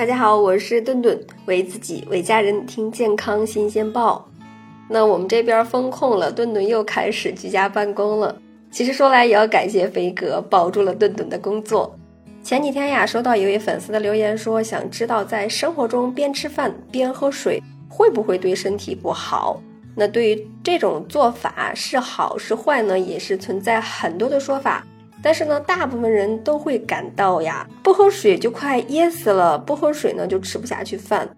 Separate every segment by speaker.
Speaker 1: 大家好，我是顿顿，为自己为家人听健康新鲜报。那我们这边封控了，顿顿又开始居家办公了。其实说来也要感谢飞哥保住了顿顿的工作。前几天呀，收到一位粉丝的留言说，想知道在生活中边吃饭边喝水会不会对身体不好？那对于这种做法是好是坏呢？也是存在很多的说法。但是呢，大部分人都会感到呀，不喝水就快噎死了，不喝水呢就吃不下去饭。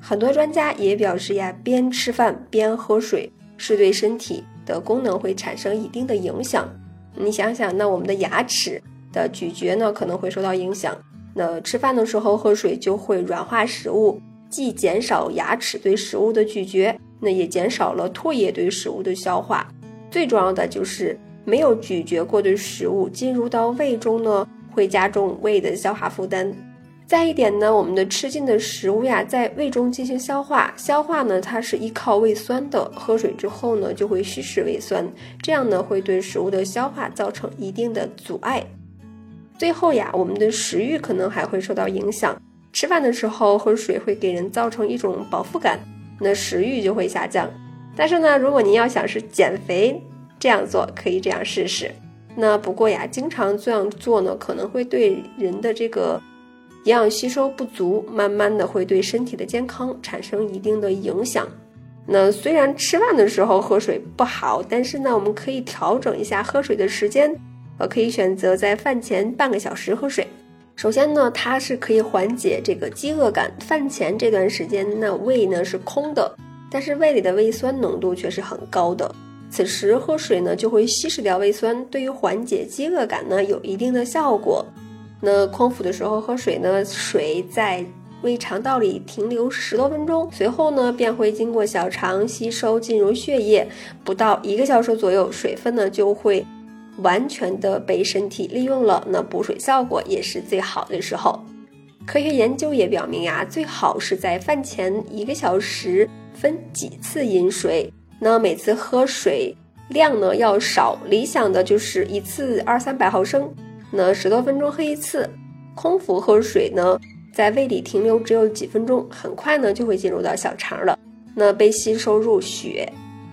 Speaker 1: 很多专家也表示呀，边吃饭边喝水是对身体的功能会产生一定的影响。你想想，那我们的牙齿的咀嚼呢可能会受到影响。那吃饭的时候喝水就会软化食物，既减少牙齿对食物的咀嚼，那也减少了唾液对食物的消化。最重要的就是。没有咀嚼过的食物进入到胃中呢，会加重胃的消化负担。再一点呢，我们的吃进的食物呀，在胃中进行消化，消化呢它是依靠胃酸的，喝水之后呢就会稀释胃酸，这样呢会对食物的消化造成一定的阻碍。最后呀，我们的食欲可能还会受到影响。吃饭的时候喝水会给人造成一种饱腹感，那食欲就会下降。但是呢，如果您要想是减肥，这样做可以这样试试，那不过呀，经常这样做呢，可能会对人的这个营养吸收不足，慢慢的会对身体的健康产生一定的影响。那虽然吃饭的时候喝水不好，但是呢，我们可以调整一下喝水的时间，呃，可以选择在饭前半个小时喝水。首先呢，它是可以缓解这个饥饿感。饭前这段时间，那胃呢是空的，但是胃里的胃酸浓度却是很高的。此时喝水呢，就会稀释掉胃酸，对于缓解饥饿感呢，有一定的效果。那空腹的时候喝水呢，水在胃肠道里停留十多分钟，随后呢，便会经过小肠吸收进入血液，不到一个小时左右，水分呢就会完全的被身体利用了，那补水效果也是最好的时候。科学研究也表明呀，最好是在饭前一个小时分几次饮水。那每次喝水量呢要少，理想的就是一次二三百毫升，那十多分钟喝一次。空腹喝水呢，在胃里停留只有几分钟，很快呢就会进入到小肠了，那被吸收入血，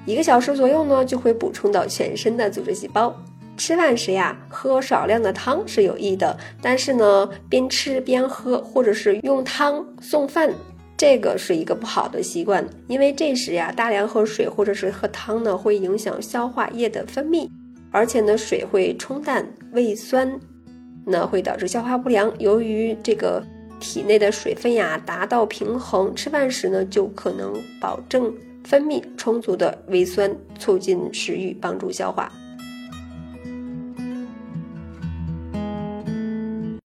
Speaker 1: 一个小时左右呢就会补充到全身的组织细胞。吃饭时呀，喝少量的汤是有益的，但是呢，边吃边喝，或者是用汤送饭。这个是一个不好的习惯，因为这时呀，大量喝水或者是喝汤呢，会影响消化液的分泌，而且呢，水会冲淡胃酸，那会导致消化不良。由于这个体内的水分呀达到平衡，吃饭时呢就可能保证分泌充足的胃酸，促进食欲，帮助消化。